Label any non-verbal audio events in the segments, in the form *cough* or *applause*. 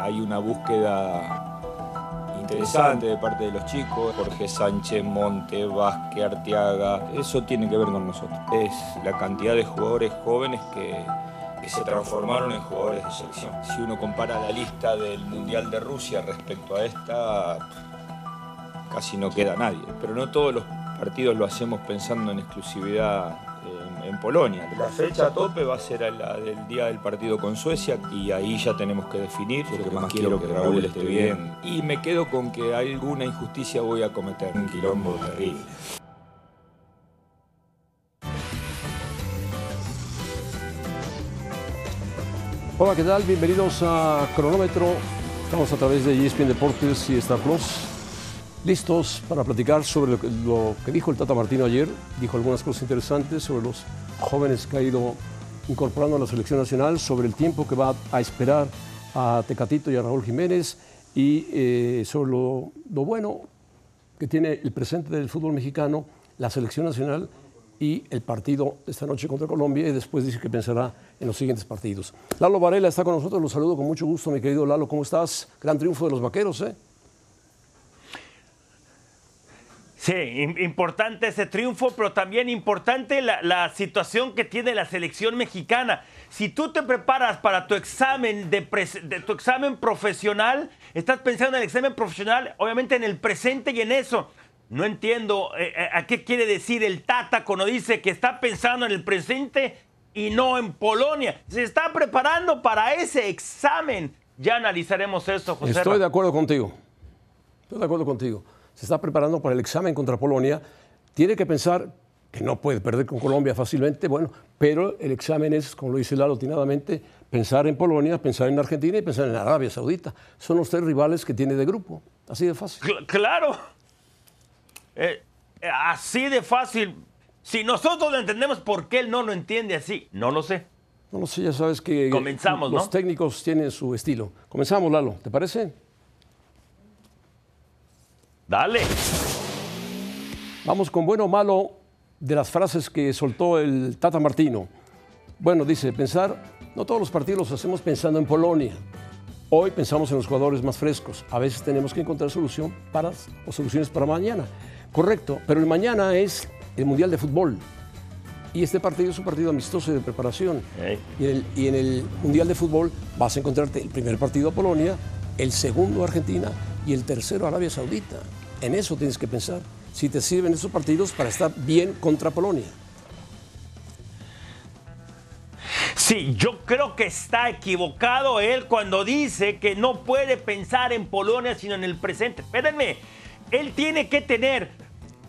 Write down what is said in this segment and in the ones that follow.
Hay una búsqueda interesante de parte de los chicos, Jorge Sánchez, Monte, Vázquez, Arteaga, eso tiene que ver con nosotros. Es la cantidad de jugadores jóvenes que, que se transformaron en jugadores de selección. Si uno compara la lista del Mundial de Rusia respecto a esta, casi no queda nadie. Pero no todos los partidos lo hacemos pensando en exclusividad en, Polonia. La fecha a tope va a ser a la del día del partido con Suecia y ahí ya tenemos que definir. Lo que más quiero que Raúl esté bien. Y me quedo con que alguna injusticia voy a cometer. Un quilombo terrible. Hola, ¿qué tal? Bienvenidos a Cronómetro. Estamos a través de ESPN Deportes y Star Plus. Listos para platicar sobre lo que, dijo el Tata Martino ayer. Dijo algunas cosas interesantes sobre los jóvenes que ha ido incorporando a la selección nacional, sobre el tiempo que va a esperar a Tecatito y a Raúl Jiménez y eh, sobre lo, lo bueno que tiene el presente del fútbol mexicano, la selección nacional y el partido esta noche contra Colombia y después dice que pensará en los siguientes partidos. Lalo Varela está con nosotros, lo saludo con mucho gusto, mi querido Lalo, ¿cómo estás? Gran triunfo de los vaqueros, ¿eh? Sí, importante ese triunfo, pero también importante la, la, situación que tiene la selección mexicana. Si tú te preparas para tu examen de, de, tu examen profesional, estás pensando en el examen profesional, obviamente en el presente y en eso. No entiendo eh, a qué quiere decir el Tata cuando dice que está pensando en el presente y no en Polonia. Se está preparando para ese examen. Ya analizaremos eso, José. Estoy de acuerdo contigo. Estoy de acuerdo contigo. Se está preparando para el examen contra Polonia. Tiene que pensar que no puede perder con Colombia fácilmente, bueno, pero el examen es, como lo dice Lalo atinadamente, pensar en Polonia, pensar en Argentina y pensar en Arabia Saudita. Son los tres rivales que tiene de grupo. Así de fácil. Claro. Eh, así de fácil. Si nosotros lo entendemos, ¿por qué él no lo entiende así? No lo sé. No lo sé, ya sabes que Comenzamos, los ¿no? técnicos tienen su estilo. Comenzamos, Lalo, ¿te parece? Dale. Vamos con bueno o malo de las frases que soltó el Tata Martino. Bueno, dice, pensar, no todos los partidos los hacemos pensando en Polonia. Hoy pensamos en los jugadores más frescos. A veces tenemos que encontrar solución para, o soluciones para mañana. Correcto, pero el mañana es el Mundial de Fútbol. Y este partido es un partido amistoso y de preparación. Hey. Y, en el, y, en el, Mundial de Fútbol vas a encontrarte el primer partido a Polonia, el segundo a Argentina y el tercero a Arabia Saudita. En eso tienes que pensar. Si te sirven esos partidos para estar bien contra Polonia. Sí, yo creo que está equivocado él cuando dice que no puede pensar en Polonia sino en el presente. Espérenme, él tiene que tener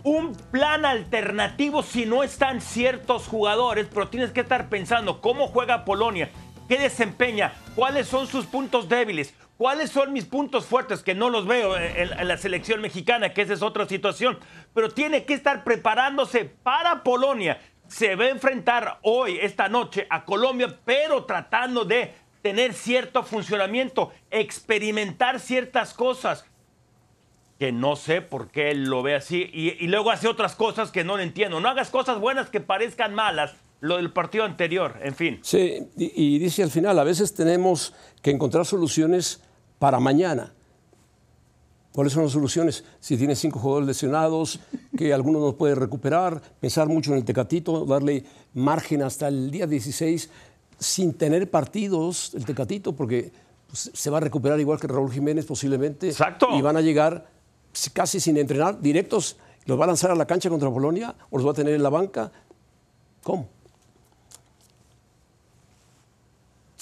un plan alternativo si no están ciertos jugadores, pero tienes que estar pensando cómo juega Polonia, qué desempeña, cuáles son sus puntos débiles, cuáles son mis puntos fuertes, que no los veo en, en la selección mexicana, que esa es otra situación, pero tiene que estar preparándose para Polonia se va a enfrentar hoy, esta noche, a Colombia, pero tratando de tener cierto funcionamiento, experimentar ciertas cosas que no sé por qué él lo ve así y, y, luego hace otras cosas que no le entiendo. No hagas cosas buenas que parezcan malas, lo del partido anterior, en fin. Sí, y, y dice al final, a veces tenemos que encontrar soluciones para mañana. ¿Cuáles son las soluciones? Si tiene cinco jugadores lesionados, que alguno no puede recuperar, pensar mucho en el Tecatito, darle margen hasta el día 16 sin tener partidos el Tecatito, porque pues, se va a recuperar igual que Raúl Jiménez posiblemente. Exacto. Y van a llegar casi sin entrenar, directos, los va a lanzar a la cancha contra Polonia o los va a tener en la banca. ¿Cómo?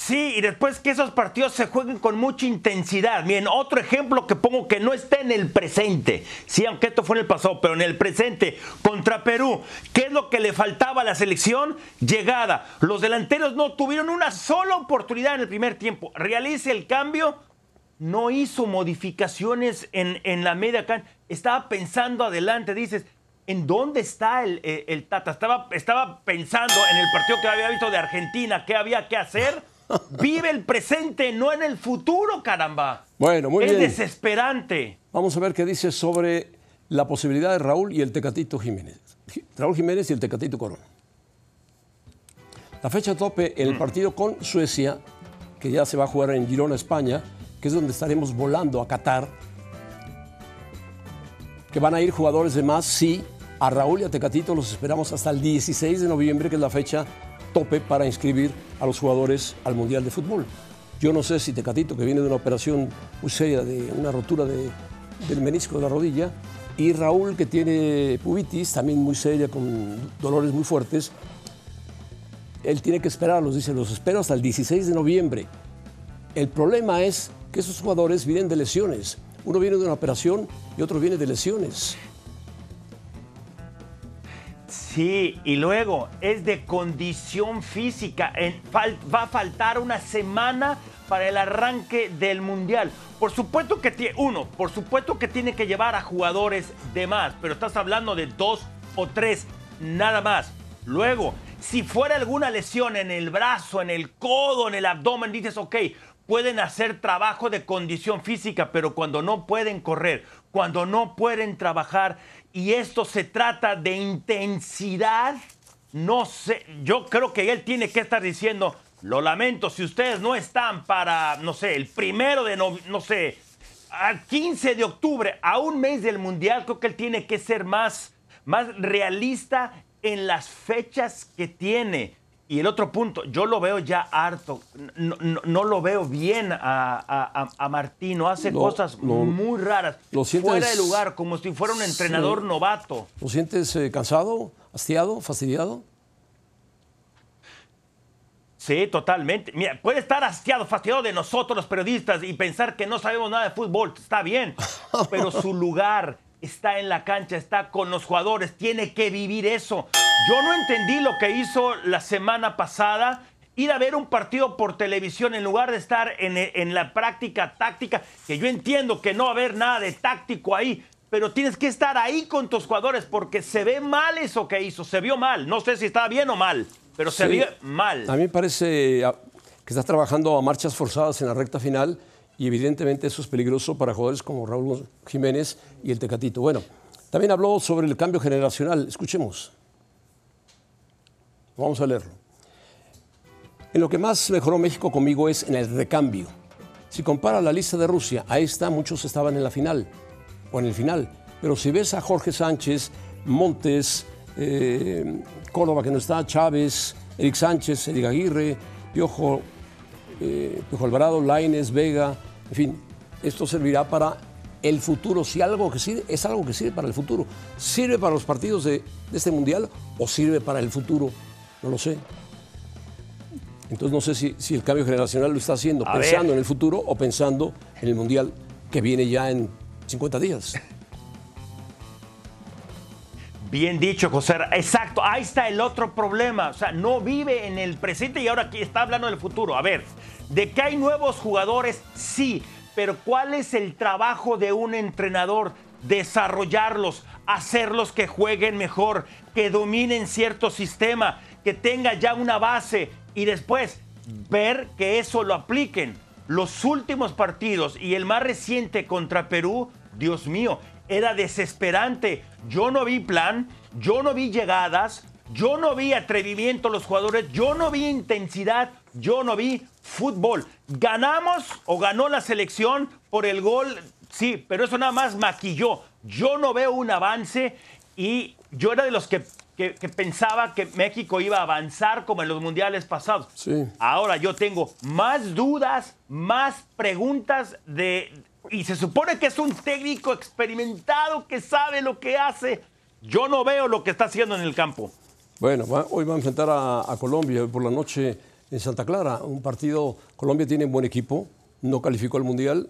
Sí, y después que esos partidos se jueguen con mucha intensidad. Miren, otro ejemplo que pongo que no está en el presente. Sí, aunque esto fue en el pasado, pero en el presente, contra Perú. ¿Qué es lo que le faltaba a la selección? Llegada. Los delanteros no tuvieron una sola oportunidad en el primer tiempo. Realice el cambio. No hizo modificaciones en, en la media. Estaba pensando adelante. Dices, ¿en dónde está el, el, el Tata? Estaba, estaba pensando en el partido que había visto de Argentina. ¿Qué había que hacer? *laughs* Vive el presente, no en el futuro, caramba. Bueno, muy es bien. Es desesperante. Vamos a ver qué dice sobre la posibilidad de Raúl y el Tecatito Jiménez. Raúl Jiménez y el Tecatito Corona. La fecha tope en el partido con Suecia, que ya se va a jugar en Girona, España, que es donde estaremos volando a Qatar, que van a ir jugadores de más, sí, a Raúl y a Tecatito los esperamos hasta el 16 de noviembre, que es la fecha tope para inscribir a los jugadores al Mundial de Fútbol. Yo no sé si Tecatito, que viene de una operación muy seria, de una rotura de, del menisco de la rodilla, y Raúl, que tiene pubitis, también muy seria, con dolores muy fuertes, él tiene que esperarlos, dice, los espero hasta el 16 de noviembre. El problema es que esos jugadores vienen de lesiones. Uno viene de una operación y otro viene de lesiones. Sí, y luego es de condición física. va a faltar una semana para el arranque del Mundial. Por supuesto que tiene, uno, por supuesto que tiene que llevar a jugadores de más, pero estás hablando de dos o tres, nada más. Luego, si fuera alguna lesión en el brazo, en el codo, en el abdomen, dices, ok, pueden hacer trabajo de condición física, pero cuando no pueden correr, cuando no pueden trabajar, y esto se trata de intensidad, no sé, yo creo que él tiene que estar diciendo, lo lamento, si ustedes no están para, no sé, el primero de, no, no sé, al 15 de octubre, a un mes del Mundial, creo que él tiene que ser más, más realista en las fechas que tiene. Y el otro punto, yo lo veo ya harto, no, lo veo bien a, a, Martino, hace cosas muy raras, lo fuera de lugar, como si fuera un entrenador novato. ¿Lo sientes eh, cansado, hastiado, fastidiado? Sí, totalmente. Mira, puede estar hastiado, fastidiado de nosotros los periodistas y pensar que no sabemos nada de fútbol, está bien, *laughs* pero su lugar está en la cancha, está con los jugadores, tiene que vivir eso. Yo no entendí lo que hizo la semana pasada, ir a ver un partido por televisión en lugar de estar en, la práctica táctica, que yo entiendo que no va a haber nada de táctico ahí, pero tienes que estar ahí con tus jugadores porque se ve mal eso que hizo, se vio mal, no sé si está bien o mal, pero se ve mal. A mí me parece ah, que estás trabajando a marchas forzadas en la recta final y evidentemente eso es peligroso para jugadores como Raúl Jiménez y el Tecatito. Bueno, también habló sobre el cambio generacional. Escuchemos. Vamos a leerlo. En lo que más mejoró México conmigo es en el recambio. Si compara la lista de Rusia, a esta muchos estaban en la final o en el final. Pero si ves a Jorge Sánchez, Montes, eh, Córdoba que no está, Chávez, Eric Sánchez, Eric Aguirre, Piojo, eh, Piojo Alvarado, Laines, Vega, en fin, esto servirá para el futuro. Si algo que sirve, es algo que sirve para el futuro. ¿Sirve para los partidos de, este mundial o sirve para el futuro? No lo sé. Entonces no sé si, el cambio generacional lo está haciendo pensando en el futuro o pensando en el mundial que viene ya en 50 días. Bien dicho, José. Exacto, ahí está el otro problema. O sea, no vive en el presente y ahora aquí está hablando del futuro. A ver, de que hay nuevos jugadores, sí, pero ¿cuál es el trabajo de un entrenador? Desarrollarlos, hacerlos que jueguen mejor, que dominen cierto sistema, que tenga ya una base y después ver que eso lo apliquen. Los últimos partidos y el más reciente contra Perú, Dios mío, era desesperante. Yo no vi plan, yo no vi llegadas, yo no vi atrevimiento a los jugadores, yo no vi intensidad, yo no vi fútbol. Ganamos o ganó la selección por el gol, sí, pero eso nada más maquilló. Yo no veo un avance y yo era de los que, pensaba que México iba a avanzar como en los mundiales pasados. Sí. Ahora yo tengo más dudas, más preguntas de, y se supone que es un técnico experimentado que sabe lo que hace. Yo no veo lo que está haciendo en el campo. Bueno, hoy va a enfrentar a, Colombia por la noche en Santa Clara. Un partido, Colombia tiene un buen equipo, no calificó al Mundial,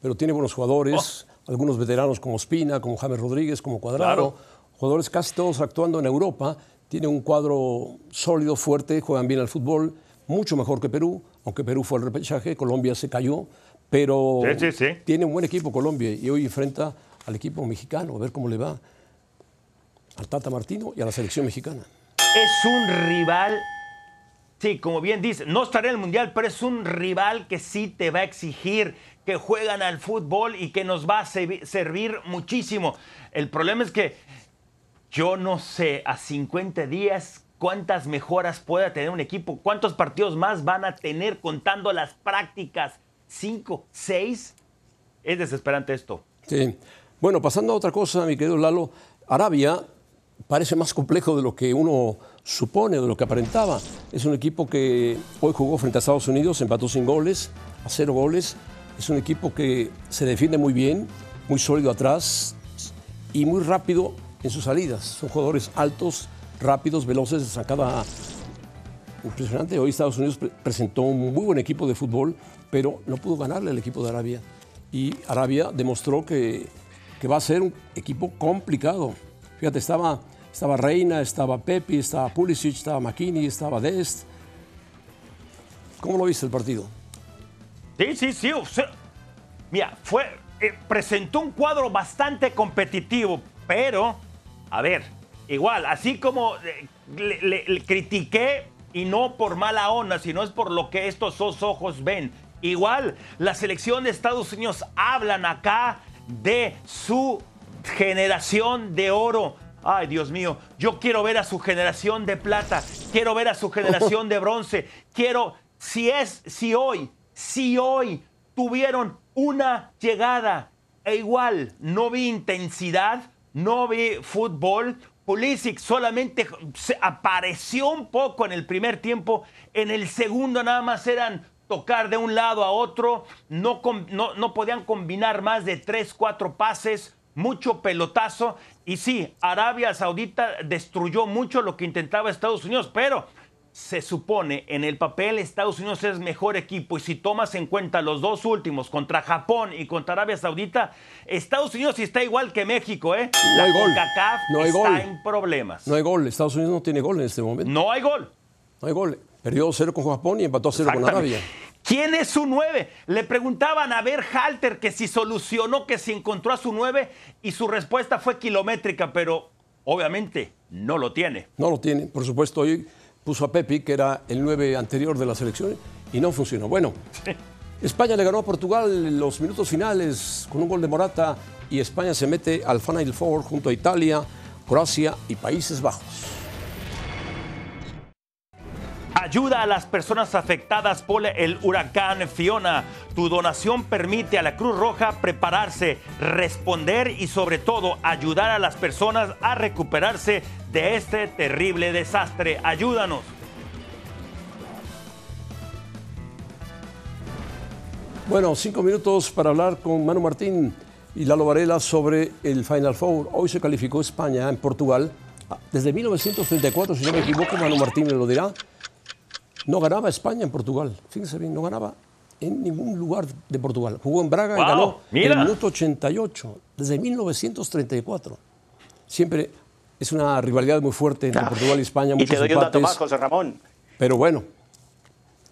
pero tiene buenos jugadores, oh. algunos veteranos como Espina, como James Rodríguez, como Cuadrado, jugadores casi todos actuando en Europa. Tiene un cuadro sólido, fuerte, juegan bien al fútbol, mucho mejor que Perú, aunque Perú fue el repechaje, Colombia se cayó, pero tiene un buen equipo Colombia y hoy enfrenta al equipo mexicano, a ver cómo le va al Tata Martino y a la selección mexicana. Es un rival, sí, como bien dice, no estará en el Mundial, pero es un rival que sí te va a exigir que juegan al fútbol y que nos va a servir muchísimo. El problema es que yo no sé a 50 días cuántas mejoras pueda tener un equipo, cuántos partidos más van a tener contando las prácticas 5, 6. Es desesperante esto. Sí. Bueno, pasando a otra cosa, mi querido Lalo, Arabia parece más complejo de lo que uno supone, de lo que aparentaba. Es un equipo que hoy jugó frente a Estados Unidos, empató sin goles, a cero goles. Es un equipo que se defiende muy bien, muy sólido atrás y muy rápido en sus salidas. Son jugadores altos, rápidos, veloces, de sacada impresionante. Hoy Estados Unidos presentó un muy buen equipo de fútbol, pero no pudo ganarle al equipo de Arabia. Y Arabia demostró que, que va a ser un equipo complicado. Fíjate, estaba, estaba Reina, estaba Pepi, estaba Pulisic, estaba McKinney, estaba Dest. ¿Cómo lo viste el partido? Sí, sí, sí. mira, fue, eh, presentó un cuadro bastante competitivo, pero, a ver, igual, así como eh, le, critiqué, y no por mala onda, sino es por lo que estos dos ojos ven. Igual, la selección de Estados Unidos hablan acá de su generación de oro. Ay, Dios mío, yo quiero ver a su generación de plata, quiero ver a su generación de bronce, quiero, si es, si hoy, si hoy tuvieron una llegada e igual no vi intensidad, no vi fútbol, Pulisic solamente apareció un poco en el primer tiempo, en el segundo nada más eran tocar de un lado a otro, no, no, no podían combinar más de tres, cuatro pases, mucho pelotazo. Y sí, Arabia Saudita destruyó mucho lo que intentaba Estados Unidos, pero se supone en el papel Estados Unidos es mejor equipo y si tomas en cuenta los dos últimos contra Japón y contra Arabia Saudita, Estados Unidos está igual que México, ¿eh? No hay gol. no hay está gol. en problemas. No hay gol. Estados Unidos no tiene gol en este momento. No hay gol. No hay gol. Perdió cero con Japón y empató cero con Arabia. ¿Quién es su nueve? Le preguntaban a ver Halter que si solucionó, que si encontró a su nueve y su respuesta fue kilométrica, pero obviamente no lo tiene. No lo tiene, por supuesto. Hoy puso a Pepi, que era el 9 anterior de la selección, y no funcionó. Bueno, *laughs* España le ganó a Portugal en los minutos finales con un gol de Morata y España se mete al Final Four junto a Italia, Croacia y Países Bajos. Ayuda a las personas afectadas por el huracán Fiona. Tu donación permite a la Cruz Roja prepararse, responder y sobre todo ayudar a las personas a recuperarse de este terrible desastre. Ayúdanos. Bueno, cinco minutos para hablar con Manu Martín y Lalo Varela sobre el Final Four. Hoy se calificó España en Portugal. Desde 1934, si no me equivoco, Manu Martín me lo dirá, no ganaba España en Portugal. Fíjense bien, no ganaba en ningún lugar de Portugal. Jugó en Braga y ganó en el minuto 88, desde 1934. Siempre es una rivalidad muy fuerte entre Portugal y España. Y te doy un dato más, José Ramón. Pero bueno.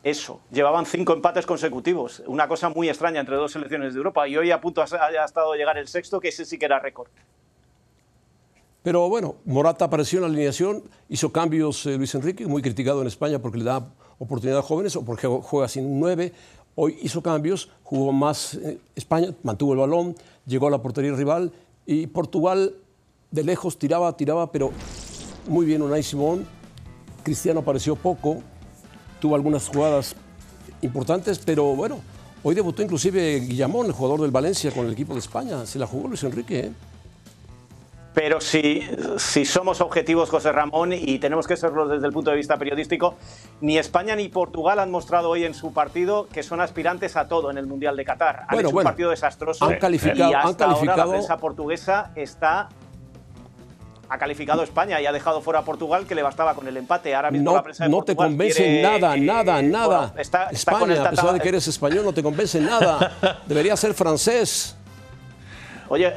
Eso, llevaban cinco empates consecutivos, una cosa muy extraña entre dos selecciones de Europa y hoy a punto ha estado llegar el sexto, que ese sí que era récord. Pero bueno, Morata apareció en la alineación, hizo cambios eh, Luis Enrique, muy criticado en España porque le da oportunidad a jóvenes o porque juega sin un 9. Hoy hizo cambios, jugó más eh, España, mantuvo el balón, llegó a la portería rival y Portugal de lejos tiraba, tiraba, pero muy bien Unai Simón. Cristiano apareció poco, tuvo algunas jugadas importantes, pero bueno, hoy debutó inclusive Guillamón, el jugador del Valencia con el equipo de España. Se la jugó Luis Enrique. ¿eh? Pero si, si somos objetivos, José Ramón, y tenemos que serlo desde el punto de vista periodístico, ni España ni Portugal han mostrado hoy en su partido que son aspirantes a todo en el Mundial de Qatar. Han hecho un partido desastroso. Han calificado, y hasta han calificado... ahora la prensa portuguesa está ha calificado España y ha dejado fuera a Portugal que le bastaba con el empate. Ahora mismo no, la prensa de no te convence nada, nada, nada. está, España, a pesar de que eres español, no te convence nada. *laughs* Debería ser francés. Oye,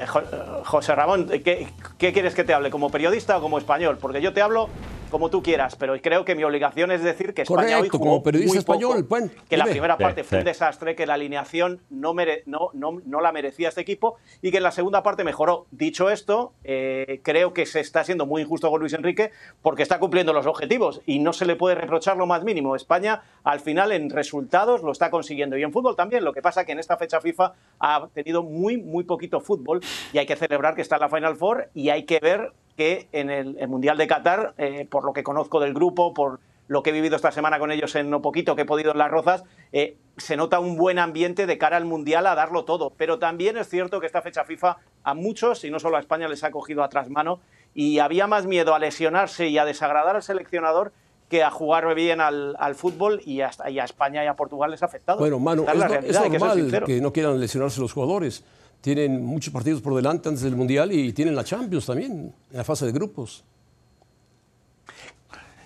José Ramón, ¿qué, ¿qué, quieres que te hable? ¿Como periodista o como español? Porque yo te hablo como tú quieras, pero creo que mi obligación es decir que España hoy jugó como periodista muy español, poco, que la primera parte fue un desastre, que la alineación no, no, no, no, la merecía este equipo y que en la segunda parte mejoró. Dicho esto, eh, creo que se está siendo muy injusto con Luis Enrique porque está cumpliendo los objetivos y no se le puede reprochar lo más mínimo. España al final en resultados lo está consiguiendo y en fútbol también. Lo que pasa que en esta fecha FIFA ha tenido muy, muy poquito fútbol y hay que celebrar que está en la Final Four y hay que ver que en el, Mundial de Qatar, eh, por lo que conozco del grupo, por lo que he vivido esta semana con ellos en no poquito que he podido en las rozas, eh, se nota un buen ambiente de cara al Mundial a darlo todo. Pero también es cierto que esta fecha FIFA a muchos, y no solo a España, les ha cogido atrás mano y había más miedo a lesionarse y a desagradar al seleccionador que a jugar bien al, fútbol y a, a, España y a Portugal les ha afectado. Bueno, Manu, es, normal que, no quieran lesionarse los jugadores. Tienen muchos partidos por delante antes del Mundial y tienen la Champions también, en la fase de grupos.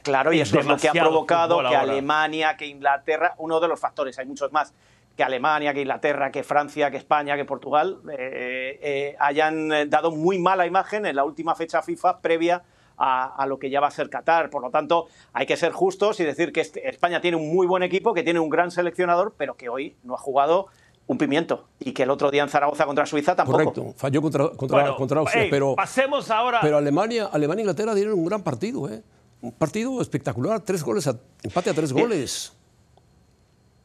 Claro, y eso es lo que ha provocado que Alemania, que Inglaterra, uno de los factores, hay muchos más, que Alemania, que Inglaterra, que Francia, que España, que Portugal eh, eh, hayan dado muy mala imagen en la última fecha FIFA previa a, lo que ya va a ser Qatar. Por lo tanto, hay que ser justos y decir que este, España tiene un muy buen equipo, que tiene un gran seleccionador, pero que hoy no ha jugado un pimiento y que el otro día en Zaragoza contra Suiza tampoco. Correcto, falló contra, contra, Austria, pero pasemos ahora. Pero Alemania, Alemania e Inglaterra dieron un gran partido, ¿eh? Un partido espectacular, tres goles, empate a tres goles.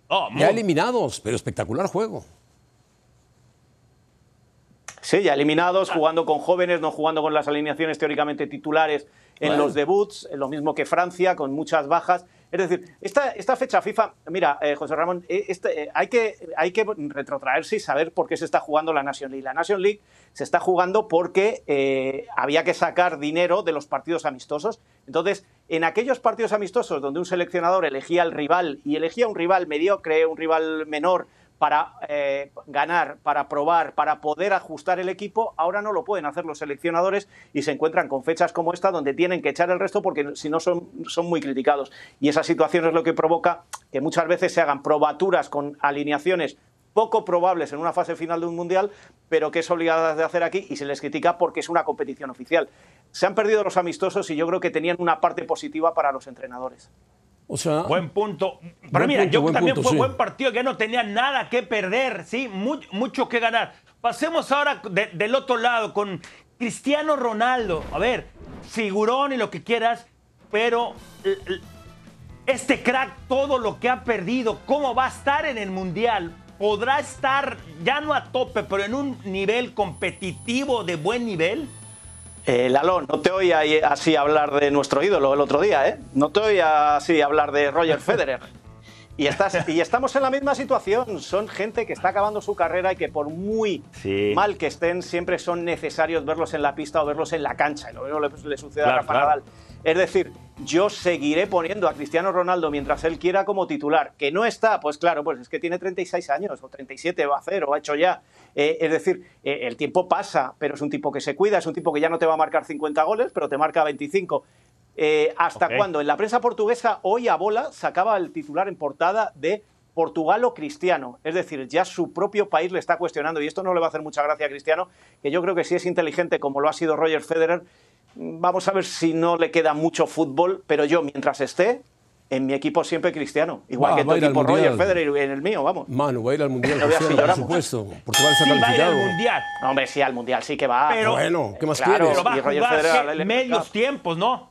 Oh, ya eliminados, pero espectacular juego. Sí, ya eliminados, jugando con jóvenes, no jugando con las alineaciones teóricamente titulares en los debuts, lo mismo que Francia, con muchas bajas. Es decir, esta, fecha FIFA, mira, eh, José Ramón, eh, este, eh, hay, que, hay que retrotraerse y saber por qué se está jugando la Nation League. La Nation League se está jugando porque había que sacar dinero de los partidos amistosos. Entonces, en aquellos partidos amistosos donde un seleccionador elegía al rival y elegía un rival mediocre, un rival menor, para eh, ganar, para probar, para poder ajustar el equipo, ahora no lo pueden hacer los seleccionadores y se encuentran con fechas como esta donde tienen que echar el resto porque si no son, son muy criticados. Y esa situación es lo que provoca que muchas veces se hagan probaturas con alineaciones poco probables en una fase final de un mundial, pero que es obligada de hacer aquí y se les critica porque es una competición oficial. Se han perdido los amistosos y yo creo que tenían una parte positiva para los entrenadores buen punto. Pero mira, yo también fue buen partido que no tenía nada que perder, ¿sí? Mucho, que ganar. Pasemos ahora del otro lado con Cristiano Ronaldo. A ver, figurón y lo que quieras, pero este crack, todo lo que ha perdido, ¿cómo va a estar en el Mundial? ¿Podrá estar ya no a tope, pero en un nivel competitivo de buen nivel? Eh, Lalo, no te oía así hablar de nuestro ídolo el otro día, ¿eh? No te oía así hablar de Roger Federer. *laughs* Y, estás, y estamos en la misma situación. Son gente que está acabando su carrera y que por muy mal que estén, siempre son necesarios verlos en la pista o verlos en la cancha. Y lo mismo le, sucede a Rafa Nadal. Es decir, yo seguiré poniendo a Cristiano Ronaldo mientras él quiera como titular. Que no está, pues claro, pues es que tiene 36 años o 37 va a hacer o ha hecho ya. Eh, es decir, eh, el tiempo pasa, pero es un tipo que se cuida, es un tipo que ya no te va a marcar 50 goles, pero te marca 25. Eh, ¿Hasta cuándo? En la prensa portuguesa, hoy a bola sacaba el titular en portada de Portugal o Cristiano. Es decir, ya su propio país le está cuestionando, y esto no le va a hacer mucha gracia a Cristiano, que yo creo que si es inteligente como lo ha sido Roger Federer, Vamos a ver si no le queda mucho fútbol, pero yo mientras esté, en mi equipo siempre cristiano. Igual que tu equipo Roger Federer en el mío, vamos. Manu, va a ir al Mundial, por supuesto. Portugal se sí, va a ir al Mundial. No, hombre, sí, al Mundial sí que va. Pero, bueno, ¿qué más quieres? Pero va a jugar medios tiempos, ¿no?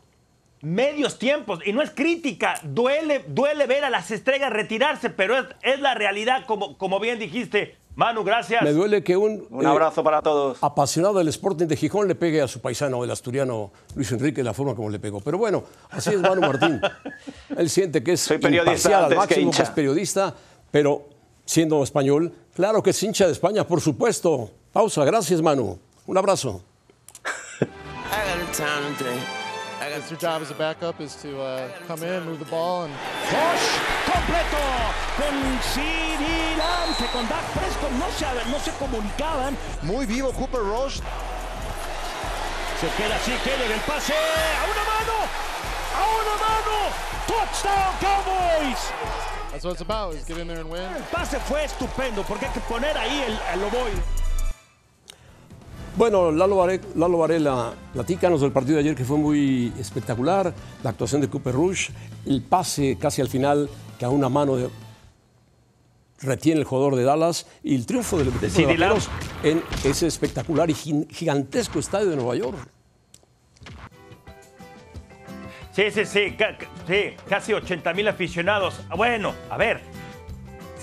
Medios tiempos. Y no es crítica. Duele, duele ver a las estrellas retirarse, pero es, es la realidad, como, como bien dijiste. Manu, gracias. Me duele que un, un abrazo para todos. apasionado del Sporting de Gijón le pegue a su paisano, el asturiano Luis Enrique, la forma como le pegó. Pero bueno, así es Manu Martín. *laughs* Él siente que es Soy periodista al máximo, que, es periodista, pero siendo español, claro que es hincha de España, por supuesto. Pausa, gracias Manu. Un abrazo. *laughs* Your job as a backup is to uh, come in, move the ball, and. completo con Siri Lance, con Dak Prescott, no se, no se comunicaban. Muy vivo Cooper Rush. Se queda así, queda el pase a una mano, a una mano. Touchdown Cowboys. That's what it's about, is get in there and win. El pase fue estupendo porque hay que poner ahí el, el Loboy. Bueno, Lalo, Varela, platícanos del partido de ayer que fue muy espectacular, la actuación de Cooper Rush, el pase casi al final que a una mano retiene el jugador de Dallas y el triunfo del de, de en ese espectacular y gigantesco estadio de Nueva York. Sí, sí, sí, sí, casi 80 mil aficionados. Bueno, a ver,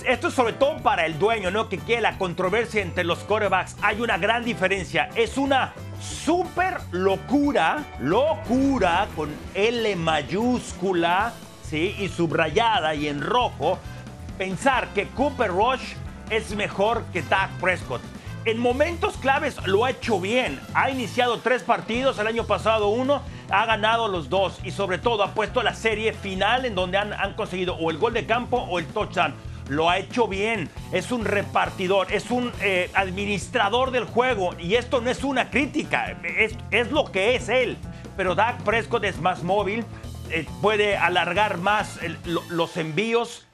esto es sobre todo para el dueño, ¿no? Que quiere la controversia entre los corebacks. Hay una gran diferencia. Es una súper locura, locura con L mayúscula, ¿sí? y subrayada y en rojo, pensar que Cooper Rush es mejor que Dak Prescott. En momentos claves lo ha hecho bien. Ha iniciado tres partidos, el año pasado uno, ha ganado los dos y sobre todo ha puesto la serie final en donde han, han conseguido o el gol de campo o el touchdown. Lo ha hecho bien, es un repartidor, es un eh, administrador del juego y esto no es una crítica, es, es lo que es él. Pero Dak Prescott es más móvil, eh, puede alargar más los envíos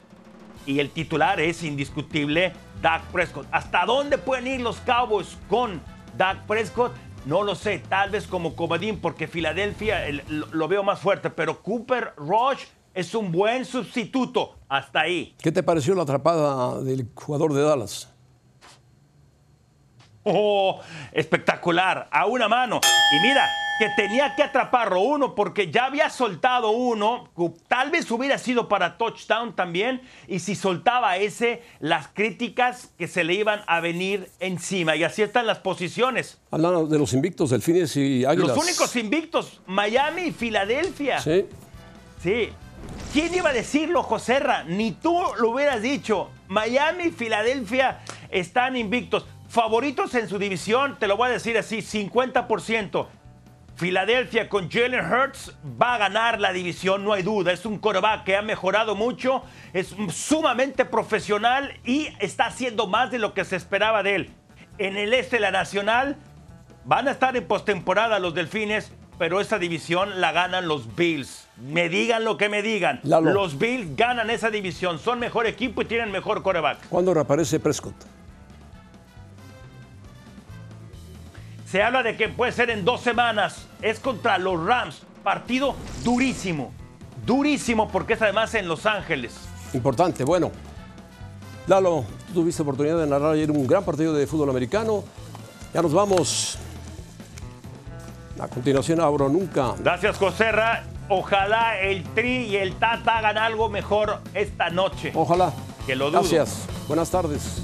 y el titular es indiscutible Dak Prescott. ¿Hasta dónde pueden ir los Cowboys con Dak Prescott? No lo sé, tal vez como comodín porque Filadelfia el- lo, lo veo más fuerte, pero Cooper Rush es un buen sustituto hasta ahí. ¿Qué te pareció la atrapada del jugador de Dallas? Oh, espectacular, a una mano. Y mira, que tenía que atraparlo uno porque ya había soltado uno, tal vez hubiera sido para touchdown también, y si soltaba ese, las críticas que se le iban a venir encima. Y así están las posiciones. Hablando de los invictos, Delfines y Águilas. Los únicos invictos, Miami y Filadelfia. Sí. Sí. ¿Quién iba a decirlo, Joserra? Ni tú lo hubieras dicho. Miami y Filadelfia están invictos. Favoritos en su división, te lo voy a decir así, 50%. Filadelfia con Jalen Hurts va a ganar la división, no hay duda. Es un coreback que ha mejorado mucho, es sumamente profesional y está haciendo más de lo que se esperaba de él. En el este la Nacional van a estar en postemporada los Delfines, pero esa división la ganan los Bills. Me digan lo que me digan. Lalo. Los Bills ganan esa división, son mejor equipo y tienen mejor coreback. ¿Cuándo reaparece Prescott? Se habla de que puede ser en dos semanas. Es contra los Rams. Partido durísimo. Durísimo porque es además en Los Ángeles. Importante. Bueno, Lalo, tú tuviste oportunidad de narrar ayer un gran partido de fútbol americano. Ya nos vamos. A continuación, abro nunca. Gracias, Joserra. Ojalá el Tri y el Tata hagan algo mejor esta noche. Ojalá. Que lo dudo. Gracias. Buenas tardes.